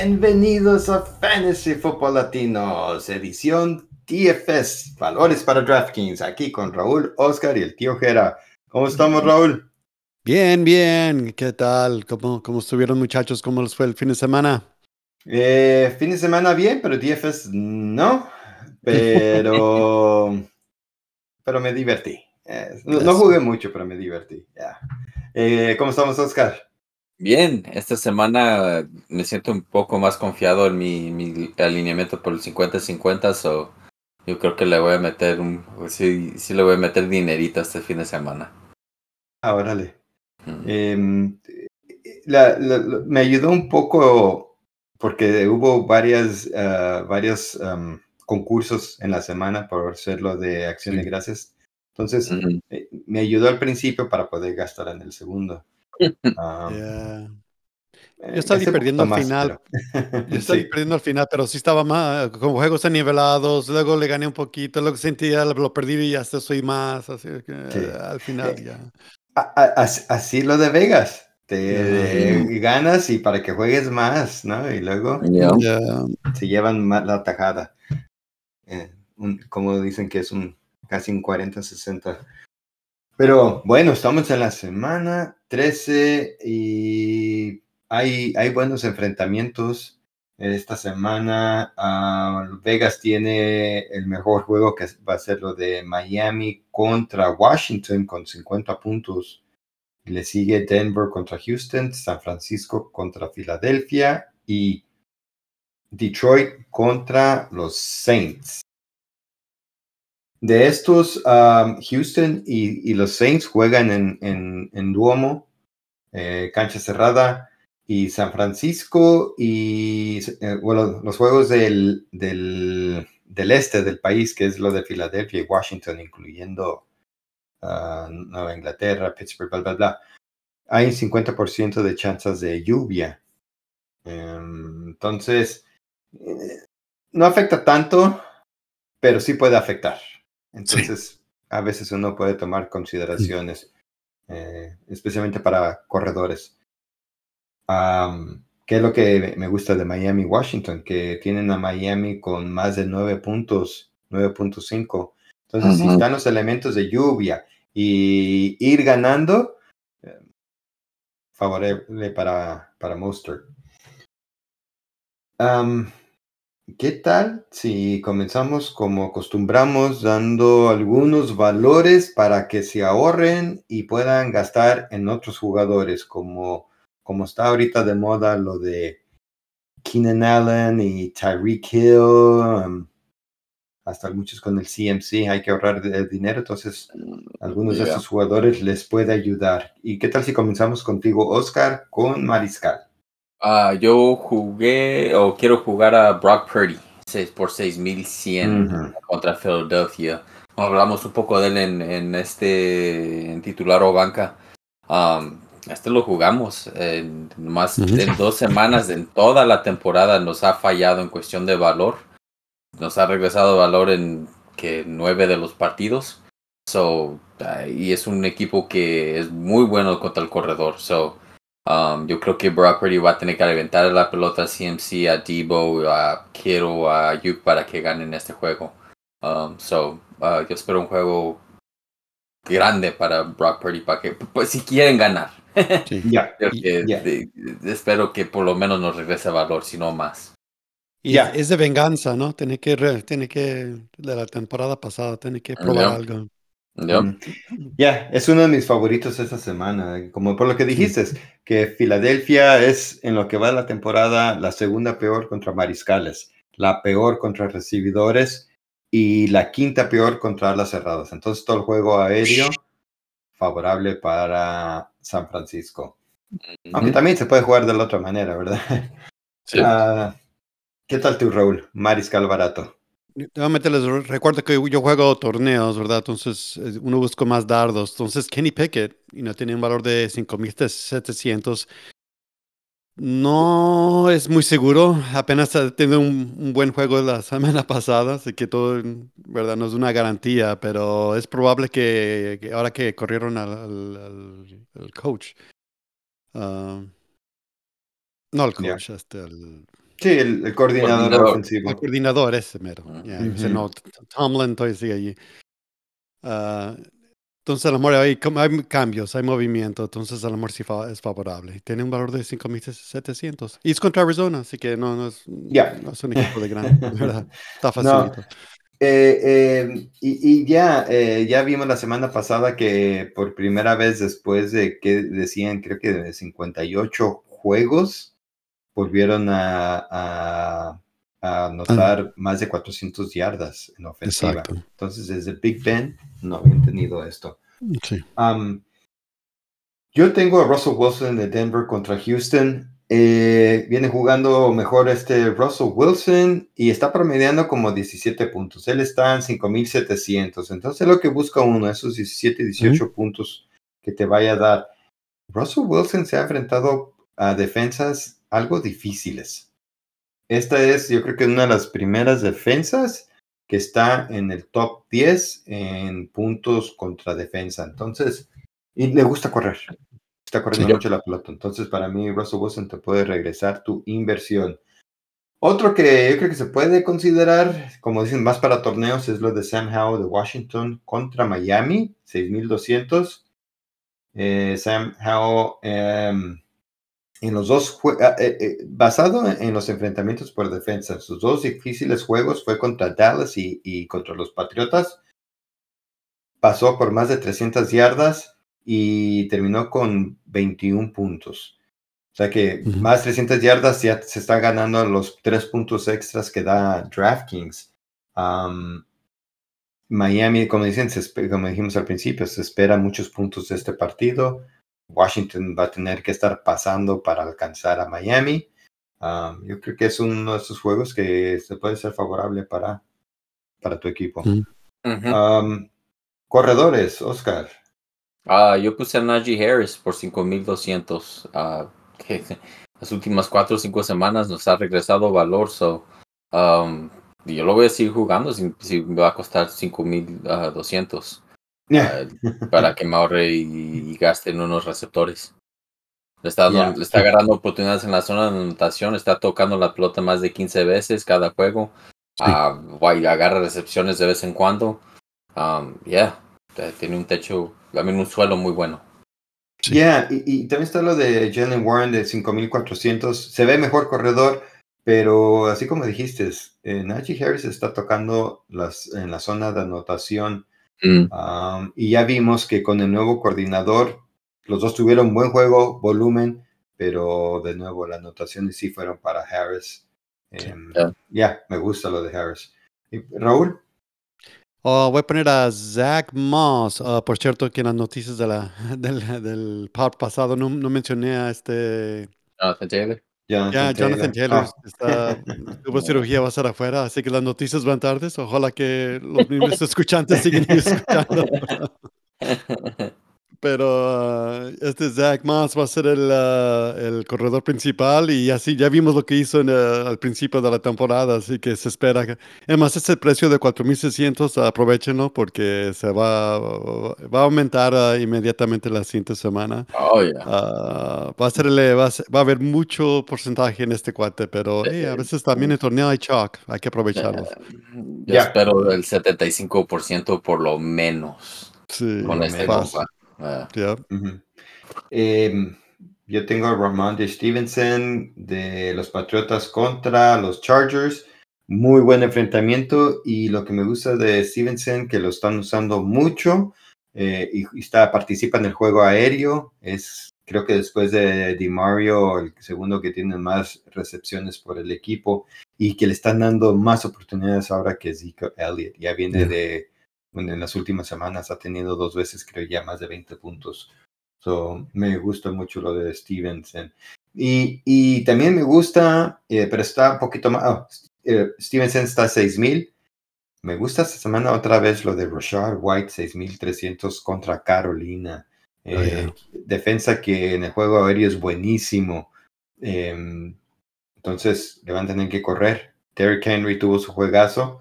Bienvenidos a Fantasy Football Latinos, edición TFS, valores para DraftKings, aquí con Raúl, Oscar y el tío Jera. ¿Cómo estamos, Raúl? Bien, bien. ¿Qué tal? ¿Cómo, cómo estuvieron, muchachos? ¿Cómo les fue el fin de semana? Eh, fin de semana bien, pero DFS no. Pero, pero me divertí. Eh, no, no, jugué mucho, pero me divertí. Yeah. Eh, ¿Cómo estamos, Oscar? Bien, esta semana me siento un poco más confiado en mi, mi alineamiento por el 50-50, so yo creo que le voy a meter un, sí, sí le voy a meter dinerito este fin de semana. Ah, órale. Mm. Eh, la, la, la, me ayudó un poco porque hubo varias, uh, varios um, concursos en la semana por hacerlo de acción de gracias. Entonces, mm -hmm. eh, me ayudó al principio para poder gastar en el segundo. Um, yeah. Yo estaba perdiendo al final. Pero... Yo estaba sí. perdiendo al final, pero sí estaba más, con juegos nivelados, luego le gané un poquito, luego sentía, lo perdí y hasta soy más, así que sí. al final eh, ya. Así, así lo de Vegas, te yeah. ganas y para que juegues más, ¿no? Y luego yeah. Yeah. se llevan más la tajada. Eh, un, como dicen que es un casi un 40-60 pero bueno, estamos en la semana 13 y hay, hay buenos enfrentamientos. Esta semana uh, Vegas tiene el mejor juego que va a ser lo de Miami contra Washington con 50 puntos. Le sigue Denver contra Houston, San Francisco contra Filadelfia y Detroit contra los Saints. De estos, um, Houston y, los Saints juegan en, Duomo, eh, cancha cerrada, y San Francisco y, eh, bueno, los juegos del, del, este del país, que es lo de Filadelfia y Washington, incluyendo uh, Nueva Inglaterra, Pittsburgh, bla, bla, bla, hay 50% de chances de lluvia. Um, entonces, eh, no afecta tanto, pero sí puede afectar. Entonces, sí. a veces uno puede tomar consideraciones, eh, especialmente para corredores. Um, ¿Qué es lo que me gusta de Miami Washington? Que tienen a Miami con más de 9 puntos, 9.5. Entonces, uh -huh. si están los elementos de lluvia y ir ganando, eh, favorable para, para Monster. Um, ¿Qué tal si comenzamos como acostumbramos dando algunos valores para que se ahorren y puedan gastar en otros jugadores como, como está ahorita de moda lo de Keenan Allen y Tyreek Hill, um, hasta muchos con el CMC hay que ahorrar de, dinero, entonces algunos yeah. de estos jugadores les puede ayudar. ¿Y qué tal si comenzamos contigo, Oscar, con Mariscal? Uh, yo jugué o quiero jugar a Brock Purdy por 6100 uh -huh. contra Philadelphia. Hablamos un poco de él en, en este en titular o banca. Um, este lo jugamos en más uh -huh. en dos semanas en toda la temporada nos ha fallado en cuestión de valor. Nos ha regresado valor en que nueve de los partidos. So, y es un equipo que es muy bueno contra el corredor. So, Um, yo creo que Brock Purdy va a tener que aventar la pelota a CMC, a Debo, a Kiro, a Ayuk para que ganen este juego. Um, so, uh, yo espero un juego grande para Brock Purdy para que, pues, si quieren ganar. Sí. yeah. yeah. de, de, espero que por lo menos nos regrese valor, si no más. Y yeah. es de venganza, ¿no? Tiene que, tiene que, de la temporada pasada, tiene que probar yeah. algo. Ya, yeah, es uno de mis favoritos esta semana, como por lo que dijiste, que Filadelfia es en lo que va la temporada la segunda peor contra mariscales, la peor contra recibidores y la quinta peor contra las cerradas. Entonces todo el juego aéreo favorable para San Francisco. Aunque también se puede jugar de la otra manera, ¿verdad? Sí. Uh, ¿Qué tal tu Raúl? Mariscal barato. Nuevamente les recuerdo que yo juego torneos, ¿verdad? Entonces eh, uno busca más dardos. Entonces Kenny Pickett you know, tiene un valor de 5.700. No es muy seguro. Apenas tiene un, un, buen juego la semana pasada, así que todo, ¿verdad? No es una garantía, pero es probable que, que ahora que corrieron al, al, al, al coach. Uh, No el coach, este, el... Sí, el, coordinador, ofensivo. El coordinador ese mero. no, Tomlin todavía sigue allí. Uh, entonces, a lo mejor hay, hay, cambios, hay movimiento, entonces a lo mejor sí es favorable. Tiene un valor de 5.700. Y es contra Arizona, así que no, no, es, no es un equipo de gran, ¿verdad? Está facilito. Eh, eh, y, ya, eh, ya vimos la semana pasada que por primera vez después de que decían, creo que de 58 juegos, volvieron a, a, anotar más de 400 yardas en ofensiva. Entonces, desde Big Ben no habían tenido esto. yo tengo a Russell Wilson de Denver contra Houston. Eh, viene jugando mejor este Russell Wilson y está promediando como 17 puntos. Él está en 5700. Entonces lo que busca uno, esos 17, 18 puntos que te vaya a dar. Russell Wilson se ha enfrentado a defensas algo difíciles. Esta es, yo creo que una de las primeras defensas que está en el top 10 en puntos contra defensa. Entonces, y le gusta correr. Está corriendo mucho la pelota. Entonces, para mí, Russell Wilson te puede regresar tu inversión. Otro que yo creo que se puede considerar, como dicen, más para torneos, es lo de Sam Howell de Washington contra Miami, 6200. Eh, Sam Howell, em, en los dos, ah, eh, eh, basado en los enfrentamientos por defensa, sus dos difíciles juegos fue contra Dallas y, y contra los Patriotas. Pasó por más de 300 yardas y terminó con 21 puntos. O sea que más 300 yardas ya se está ganando los tres puntos extras que da DraftKings. Miami, como, dicen, como dijimos al principio, se espera muchos puntos de este partido. Washington va a tener que estar pasando para alcanzar a Miami. yo creo que es uno de esos juegos que se puede ser favorable para, para tu equipo. corredores, Oscar. Ah, yo puse a Najee Harris por 5200. Uh, que las últimas cuatro o cinco semanas nos ha regresado valor. So, um, yo lo voy a seguir jugando si, me va a costar 5200 para que me ahorre y, gaste en unos receptores. Le está, le está agarrando oportunidades en la zona de anotación, está tocando la pelota más de 15 veces cada juego. Sí. Uh, agarra recepciones de vez en cuando. Um, yeah, tiene un techo también un suelo muy bueno. Ya, y, también está lo de Jalen Warren de 5400. Se ve mejor corredor, pero así como dijiste, eh, Najee Harris está tocando las, en la zona de anotación. Mm. y ya vimos que con el nuevo coordinador, los dos tuvieron buen juego, volumen, pero de nuevo las anotaciones sí fueron para Harris. Em, ya, me gusta lo de Harris. Raúl. Oh, voy a poner a Zach Moss. Ah, por cierto, que en las noticias de la, del, del pasado no, no, mencioné a este. Jonathan Taylor. Ya, Jonathan Taylor. Está, tuvo cirugía, va a estar afuera, así que las noticias van tardes. Ojalá que los mismos escuchantes sigan escuchando. pero uh, este Zach Moss va a ser el, uh, el, corredor principal y así ya vimos lo que hizo en, uh, al principio de la temporada, así que se espera. Que, además, ese precio de 4.600, aprovechenlo porque se va, va a aumentar inmediatamente la siguiente semana. Oh, yeah. va, a ser, va, a va, a haber mucho porcentaje en este cuate, pero a veces también en torneo hay chalk, hay que aprovecharlo. Yo espero el 75% por lo menos. Sí, con este Ah. Em, yo tengo a Ramon de Stevenson de los Patriotas contra los Chargers. Muy buen enfrentamiento y lo que me gusta de Stevenson, que lo están usando mucho eh, y, está, participa en el juego aéreo, es creo que después de Di Mario, el segundo que tiene más recepciones por el equipo y que le están dando más oportunidades ahora que Zeke Elliott. Ya viene de en las últimas semanas ha tenido dos veces, creo ya, más de 20 puntos. So, me gusta mucho lo de Stevenson. Y, y también me gusta, eh, pero está un poquito más. Oh, eh, Stevenson está a 6000. Me gusta esta semana otra vez lo de Rashard White, 6300 contra Carolina. Oh, eh, defensa que en el juego aéreo es buenísimo. Em, entonces le van a tener que correr. Derrick Henry tuvo su juegazo.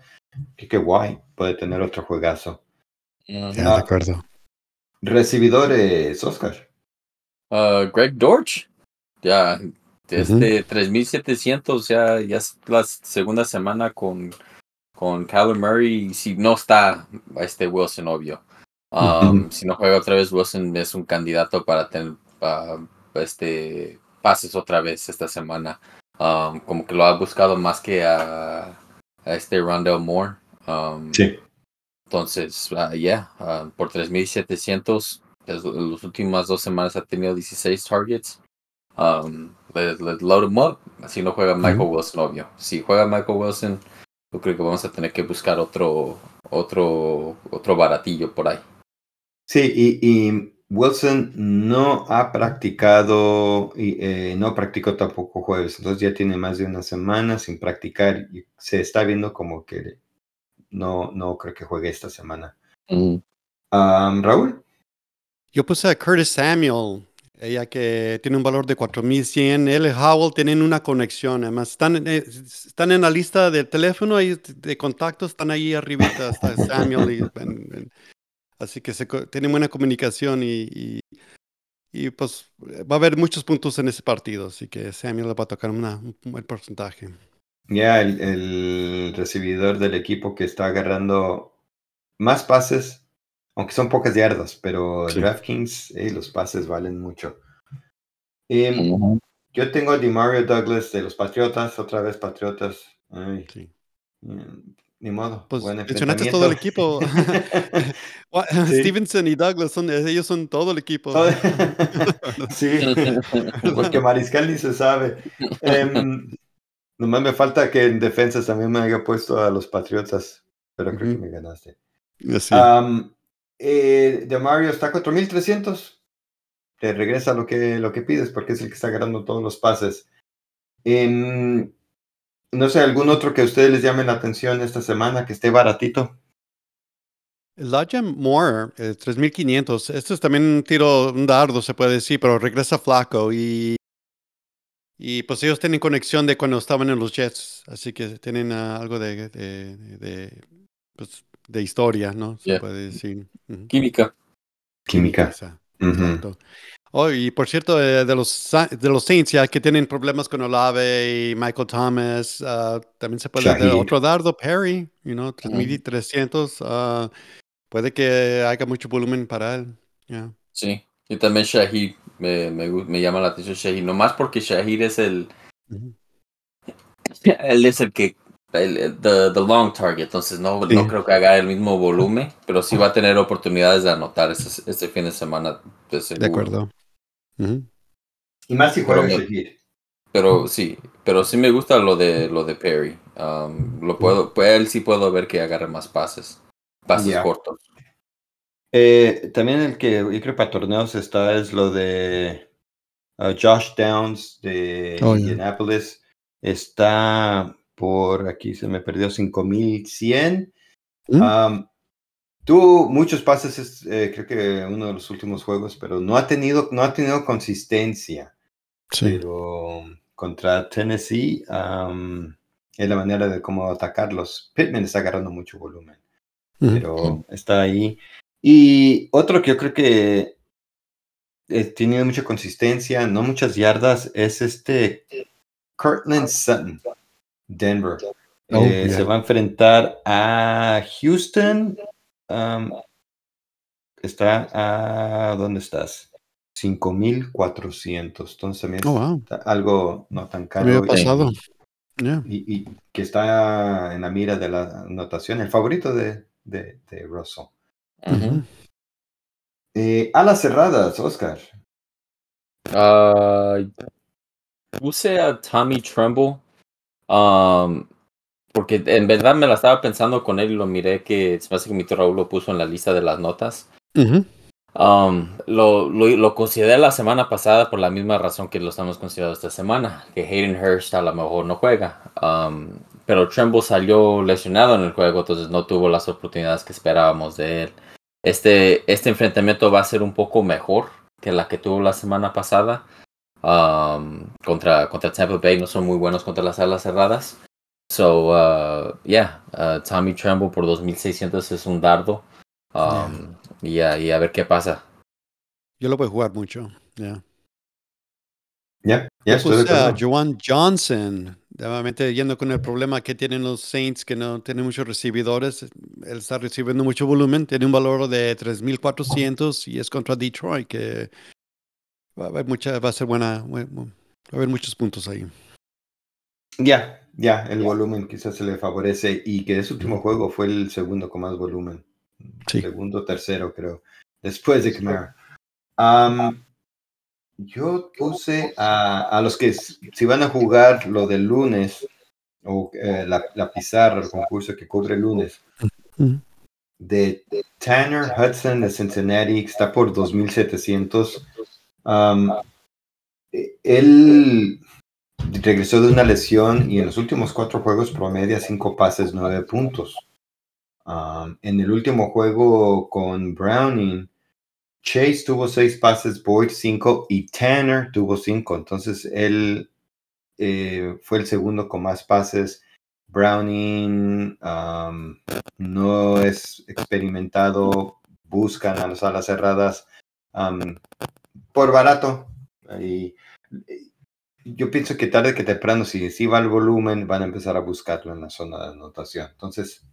Que qué guay, puede tener otro juegazo. Ya, de ah, acuerdo. Recibidores, Oscar. Uh, Greg Dorch. Ya, Este 3700 ya, ya es la segunda semana con, con Kyler Murray. Si no está este Wilson, obvio. Um, si no juega otra vez, Wilson es un candidato para tener este pases otra vez esta semana. Um, como que lo ha buscado más que a, este Rondell Moore. Um, sí. Entonces, uh, ya, uh, por 3700, las últimas dos semanas ha tenido 16 targets. Um, let's, load him up. Si no juega Michael Wilson, obvio. Si juega Michael Wilson, yo creo que vamos a tener que buscar otro, otro, otro baratillo por ahí. Sí, y, Wilson no ha practicado y eh, no practicó tampoco jueves, entonces ya tiene más de una semana sin practicar y se está viendo como que no, no creo que juegue esta semana. Raúl. Yo puse a Curtis Samuel ella que tiene un valor de 4100. Él y Howell tienen una conexión. Además, están, eh, están en la lista de teléfono y de contactos, están ahí arriba, hasta Samuel. Y, así que se, tienen buena comunicación y, y, pues va a haber muchos puntos en ese partido. Así que Samuel le va a tocar un buen porcentaje. Ya, el recibidor del equipo que está agarrando más pases aunque son pocas yardas, pero DraftKings, los pases valen mucho. Em, yo tengo a DeMario Douglas de los Patriotas, otra vez Patriotas. sí. Em, ni modo. Pues mencionaste todo el equipo. Stevenson y Douglas, son, ellos son todo el equipo. sí, porque Mariscal ni se sabe. Um, nomás me falta que en defensa también me haya puesto a los Patriotas, pero creo que me ganaste. Sí. Eh, de Mario está a 4300. Te regresa lo que, lo que pides porque es el que está ganando todos los pases. Em, no sé, algún otro que a ustedes les llame la atención esta semana que esté baratito. Elijah Moore, 3500. Esto es también un tiro, un dardo, se puede decir, pero regresa flaco y. Y pues ellos tienen conexión de cuando estaban en los Jets, así que tienen ah, algo de, de, pues, de historia, ¿no? Se puede decir. Química. Química. Oh, y por cierto, eh, de, los, de los Saints, ya que tienen problemas con Olave y Michael Thomas, ah, también se puede dar otro dardo, Perry, you know, 3300. Uh, puede que haya mucho volumen para él. Sí, y también Shahid, me, me, me, llama la atención Shahid, nomás porque Shahid es el. Él es el que el, the, the, long target, entonces no, no creo que haga el mismo volumen, pero sí va a tener oportunidades de anotar este, este fin de semana. De, de acuerdo. Y más si juega pero, sí, pero sí me gusta lo de lo de Perry. Um, lo puedo, pues él sí puedo ver que agarre más pases, pases cortos. Eh, también el que yo creo para torneos está es lo de uh, Josh Downs de oh, Indianapolis. Está por aquí se me perdió 5100. ¿Mm? tuvo muchos pases, eh, creo que uno de los últimos juegos, pero no ha tenido, no ha tenido consistencia. Pero contra Tennessee es la manera de cómo atacarlos. Pittman está agarrando mucho volumen, pero está ahí. Y otro que yo creo que eh, tiene mucha consistencia, no muchas yardas, es este Cortland Sutton. Denver. Oh, eh, se va a enfrentar a Houston. está a. ¿Dónde estás? 5400. Entonces también oh, algo no tan caro. pasado. Y, que está en la mira de la anotación, el favorito de, de, Russell. Eh, alas cerradas, Oscar. Uh, puse a Tommy Tremble Um, porque en verdad me la estaba pensando con él y lo miré que se me hace que mi Raúl lo puso en la lista de las notas. um, lo, lo, lo, consideré la semana pasada por la misma razón que lo estamos considerando esta semana, que Hayden Hurst a lo mejor no juega. Um, pero Tremble salió lesionado en el juego, entonces no tuvo las oportunidades que esperábamos de él. Este, este enfrentamiento va a ser un poco mejor que la que tuvo la semana pasada. Um, contra, contra Tampa Bay no son muy buenos contra las alas cerradas. So, uh, yeah, uh, Tommy Tremble por 2600 es un dardo. Um, y, a ver qué pasa. Yo lo voy a jugar mucho, yeah. Ya, ya estoy a Joan Johnson, nuevamente yendo con el problema que tienen los Saints, que no tienen muchos recibidores. Él está recibiendo mucho volumen, tiene un valor de 3.400 y es contra Detroit, que va a, haber mucha, va a ser buena, va a haber muchos puntos ahí. Ya, ya, el volumen quizás se le favorece y que ese último juego fue el segundo con más volumen. Sí. Segundo, tercero, creo. Después de Camara. Yo puse a, los que si van a jugar lo del lunes o eh, la, pizarra, el concurso que cubre el lunes, de, Tanner Hudson de Cincinnati, que está por 2700. Um, él regresó de una lesión y en los últimos cuatro juegos promedia cinco pases, nueve puntos. Um, en el último juego con Browning, Chase tuvo seis pases, Boyd cinco y Tanner tuvo cinco. Entonces él eh, fue el segundo con más pases. Browning um, no es experimentado, buscan a las alas cerradas um, por barato. Y, yo pienso que tarde que temprano, si, si va el volumen, van a empezar a buscarlo en la zona de anotación. Entonces,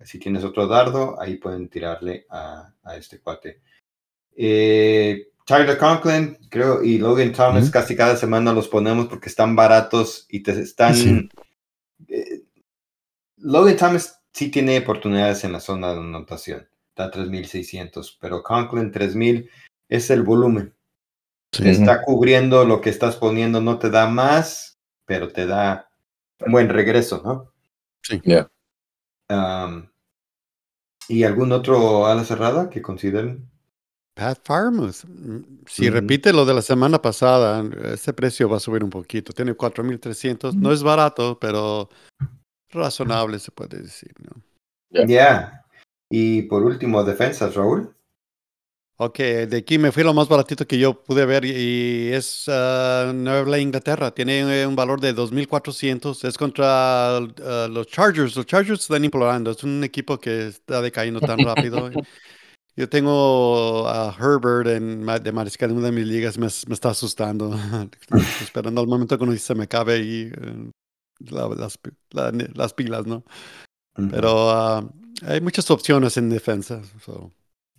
si tienes otro dardo, ahí pueden tirarle a, este cuate. Eh, Tyler Conklin, creo, y Logan Thomas, casi cada semana los ponemos porque están baratos y te están. Eh, Logan Thomas sí tiene oportunidades en la zona de anotación, está a 3600, pero Conklin 3000 es el volumen está cubriendo lo que estás poniendo, no te da más, pero te da un buen regreso, ¿no? Sí. ¿Y algún otro ala cerrada que consideren? Pat Farmouth. Si repite lo de la semana pasada, ese precio va a subir un poquito. Tiene 4.300. No es barato, pero razonable se puede decir, ¿no? Ya. Y por último, defensas, Raúl. Ok, de aquí me fui lo más baratito que yo pude ver y es uh, Nueva Inglaterra. Tiene un valor de 2.400. Es contra uh, los Chargers. Los Chargers están implorando. Es un equipo que está decayendo tan rápido. yo tengo a Herbert en, de mariscal en una de mis ligas. Me, me está asustando. esperando al momento que se me cabe y uh, las, las, pilas, ¿no? Pero uh, hay muchas opciones en defensa.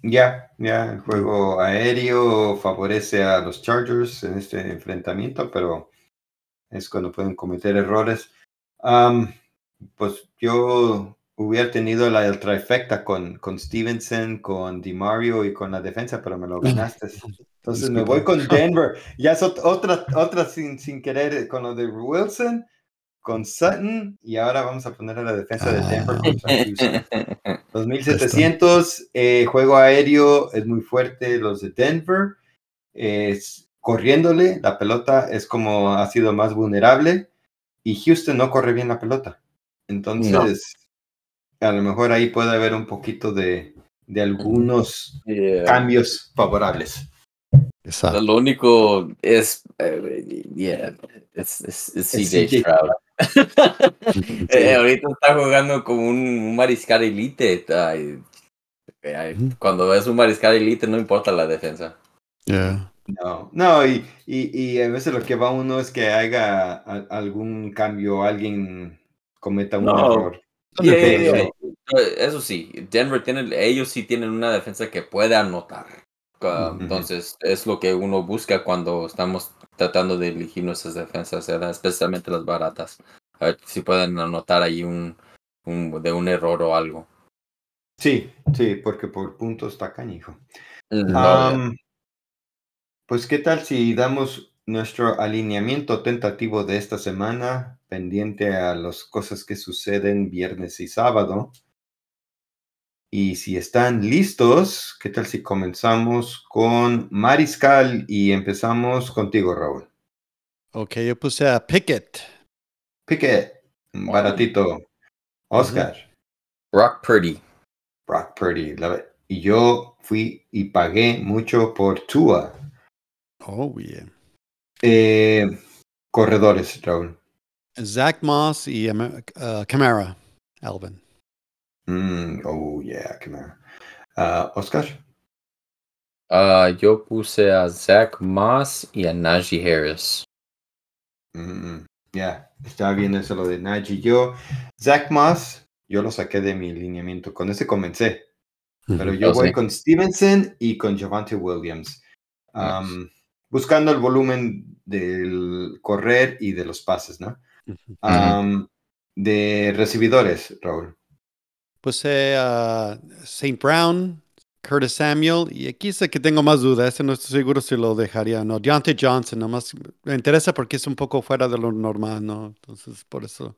Ya, ya, el juego aéreo favorece a los Chargers en este enfrentamiento, pero es cuando pueden cometer errores. pues yo hubiera tenido la trifecta con, con Stevenson, con DiMario y con la defensa, pero me lo ganaste. Entonces me voy con Denver. Ya es otra, otra sin, sin querer con lo de Wilson con Sutton y ahora vamos a poner a la defensa de Denver contra Houston. 2700, eh, juego aéreo es muy fuerte los de Denver. Es, corriéndole, la pelota es como ha sido más vulnerable y Houston no corre bien la pelota. Entonces, a lo mejor ahí puede haber un poquito de, de algunos cambios favorables. Lo único es, eh, yeah, es, CJ Stroud. Eh, ahorita está jugando como un, mariscal elite. cuando es un mariscal elite no importa la defensa. No, no, y, y, a veces lo que va uno es que haga algún cambio, alguien cometa un error. Eso sí, Denver tiene, ellos sí tienen una defensa que puede anotar. Entonces, es lo que uno busca cuando estamos tratando de elegir nuestras defensas, especialmente las baratas. A ver si pueden anotar ahí un, de un error o algo. Sí, sí, porque por puntos está canijo. pues, ¿qué tal si damos nuestro alineamiento tentativo de esta semana, pendiente a las cosas que suceden viernes y sábado? Y si están listos, ¿qué tal si comenzamos con Mariscal y empezamos contigo, Raúl? Ok, yo puse a Pickett. Pickett, baratito. Oscar. Brock Purdy. Brock Purdy. Y yo fui y pagué mucho por Tua. Oh, bien. Eh, corredores, Raúl. Zach Moss y uh, Camara, Alvin. Mm, oh, yeah, Camara. Uh, Oscar. Uh, yo puse a Zach Moss y a Najee Harris. Mm, ya, estaba viendo eso lo de Najee. Yo, Zach Moss, yo lo saqué de mi lineamiento. Con ese comencé. Pero yo oh, voy con Stevenson y con Javante Williams. buscando el volumen del correr y de los pases, ¿no? De recibidores, Raúl. Pues eh, St. Brown, Curtis Samuel, y aquí sé que tengo más dudas, este no estoy seguro si lo dejaría, no. Deontay Johnson, nomás me interesa porque es un poco fuera de lo normal, ¿no? Entonces, por eso.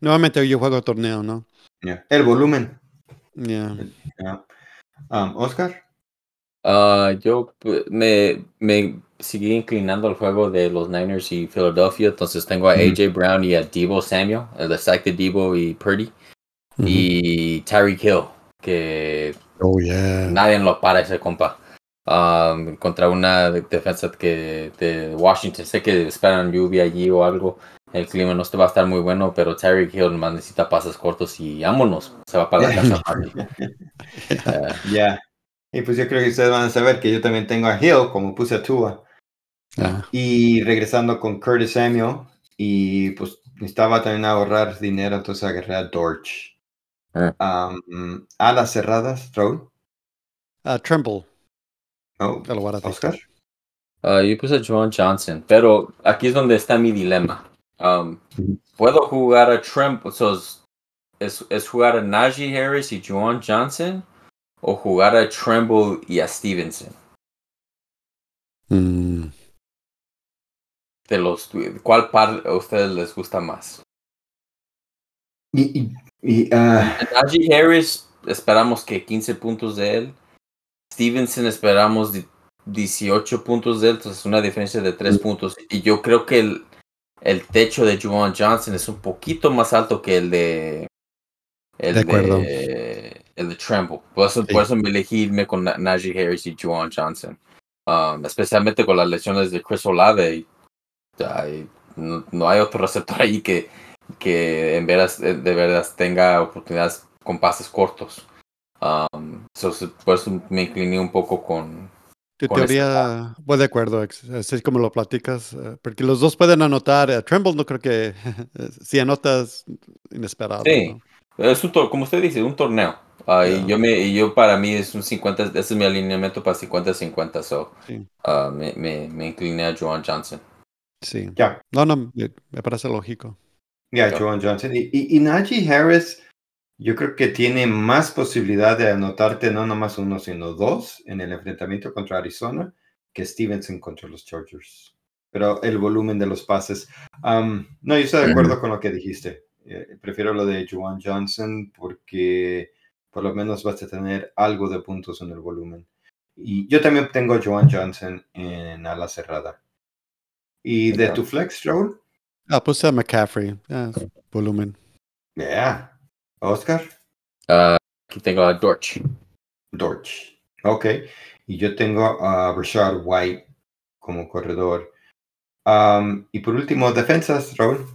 Nuevamente yo juego torneo, ¿no? El volumen. Yeah. Um, Oscar. Ah, yo me, me seguí inclinando al juego de los Niners y Philadelphia, entonces tengo a AJ Brown y a Debo Samuel, el stack de Debo y Purdy, y Tyreek Hill, que oh, yeah. nadie lo para ese compa. Um, contra una defensa que de Washington, sé que esperan lluvia allí o algo, el clima no va a estar muy bueno, pero Tyreek Hill más necesita pases cortos y vámonos, se va para la casa. Ya. Y pues yo creo que ustedes van a saber que yo también tengo a Hill, como puse a Tua. Ah. Y regresando con Curtis Samuel, y pues estaba también a ahorrar dinero, entonces agarré a Dorch. Ah. a las cerradas, Raúl. Uh, Tremble. Oh, Oscar. Uh, yo puse a John Johnson, pero aquí es donde está mi dilema. Puedo jugar a Tremble, es, es jugar a Najee Harris y John Johnson o jugar a Tremble y a Stevenson? Mm. De los, ¿Cuál par a ustedes les gusta más? Y, y, ah, Najee Harris, esperamos que 15 puntos de él. Stevenson, esperamos 18 puntos de él, entonces una diferencia de 3 mm. puntos. Y yo creo que el, el techo de Juwan Johnson es un poquito más alto que el de. El de, acuerdo el de Tremble. Por eso, me elegí irme con Najee Harris y Juwan Johnson. Um, especialmente con las lesiones de Chris Olave. no, hay otro receptor ahí que, que en veras, de verdad tenga oportunidades con pases cortos. Um, por eso me incliné un poco con. Tu teoría, voy de acuerdo, así como lo platicas, eh, porque los dos pueden anotar. Eh, Tremble no creo que si anotas inesperado. Sí, es un, como usted dice, un torneo. Ah, y yo, me, yo para mí es un 50, ese es mi alineamiento para 50-50, so uh, me, me, me, incliné a Joan Johnson. Sí. Ya. No, no, me, parece lógico. Ya, Joan Johnson. Y, y, Najee Harris, yo creo que tiene más posibilidad de anotarte no nomás uno, sino dos en el enfrentamiento contra Arizona que Stevenson contra los Chargers. Pero el volumen de los pases. Um, no, yo estoy de acuerdo con lo que dijiste. Eh, prefiero lo de Joan Johnson porque por lo menos vas a tener algo de puntos en el volumen. Y yo también tengo a Joan Johnson en ala cerrada. ¿Y de tu flex, Raúl? Ah, puse a McCaffrey. volumen. Yeah. Oscar. Uh, aquí tengo a Dorch. Dorch. Ok. Y yo tengo a Richard White como corredor. Um, y por último, defensas, Raúl.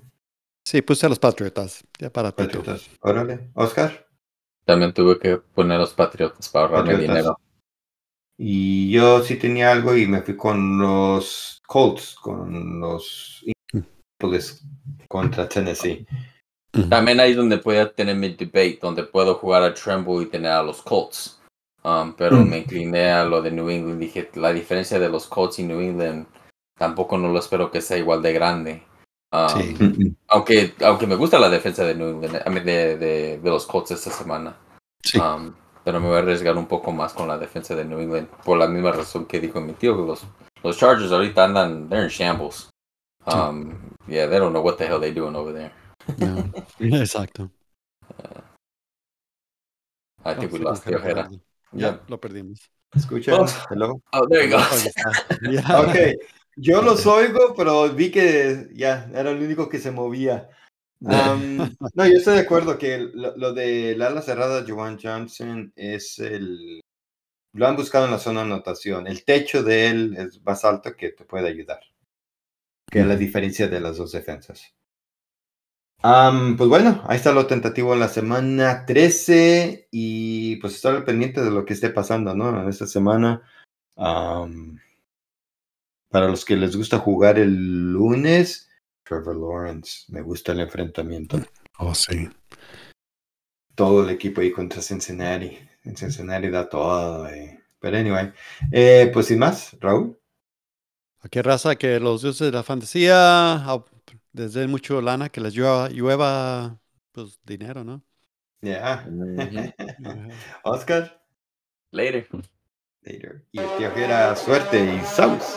Sí, puse a los Patriotas. Ya para Patriotas. Órale. Oscar. También tuve que poner los Patriotas para ahorrarme dinero. Y yo sí tenía algo y me fui con los Colts, con los pues, contra Tennessee. También ahí es donde puedo tener mi debate, donde puedo jugar a Tremble y tener a los Colts. Um, pero mm. me incliné a lo de New England. Dije, la diferencia de los Colts y New England tampoco no lo espero que sea igual de grande. Um, aunque, aunque me gusta la defensa de, de, de, de los Colts esta semana. Um, pero me voy a arriesgar un poco más con la defensa de New England. Por la misma razón que dijo mi tío, los, los Chargers ahorita andan, they're in shambles. Um, yeah, they don't know what the hell they're doing over there. Exacto. Uh, I think we lost the Ojera. Ya, lo perdimos. Escucha, oh, hello. Oh, there you go. okay. Yo los oigo, pero vi que ya era el único que se movía. no, yo estoy de acuerdo que lo, lo de la ala cerrada, Joan Johnson, es el. Lo han buscado en la zona de anotación. El techo de él es más alto que te puede ayudar. Que es la diferencia de las dos defensas. pues bueno, ahí está lo tentativo en la semana 13 y pues estar pendiente de lo que esté pasando, ¿no? En esta semana. Para los que les gusta jugar el lunes, Trevor Lawrence. Me gusta el enfrentamiento. Oh, sí. Todo el equipo ahí contra Cincinnati. En Cincinnati da todo. Eh. Pero anyway. Eh, pues sin más, Raúl. Aquí raza que los dioses de la fantasía desde mucho lana que les llueva, llueva pues dinero, ¿no? Ya. Oscar. Later. Later. Y el tío que era suerte y saus.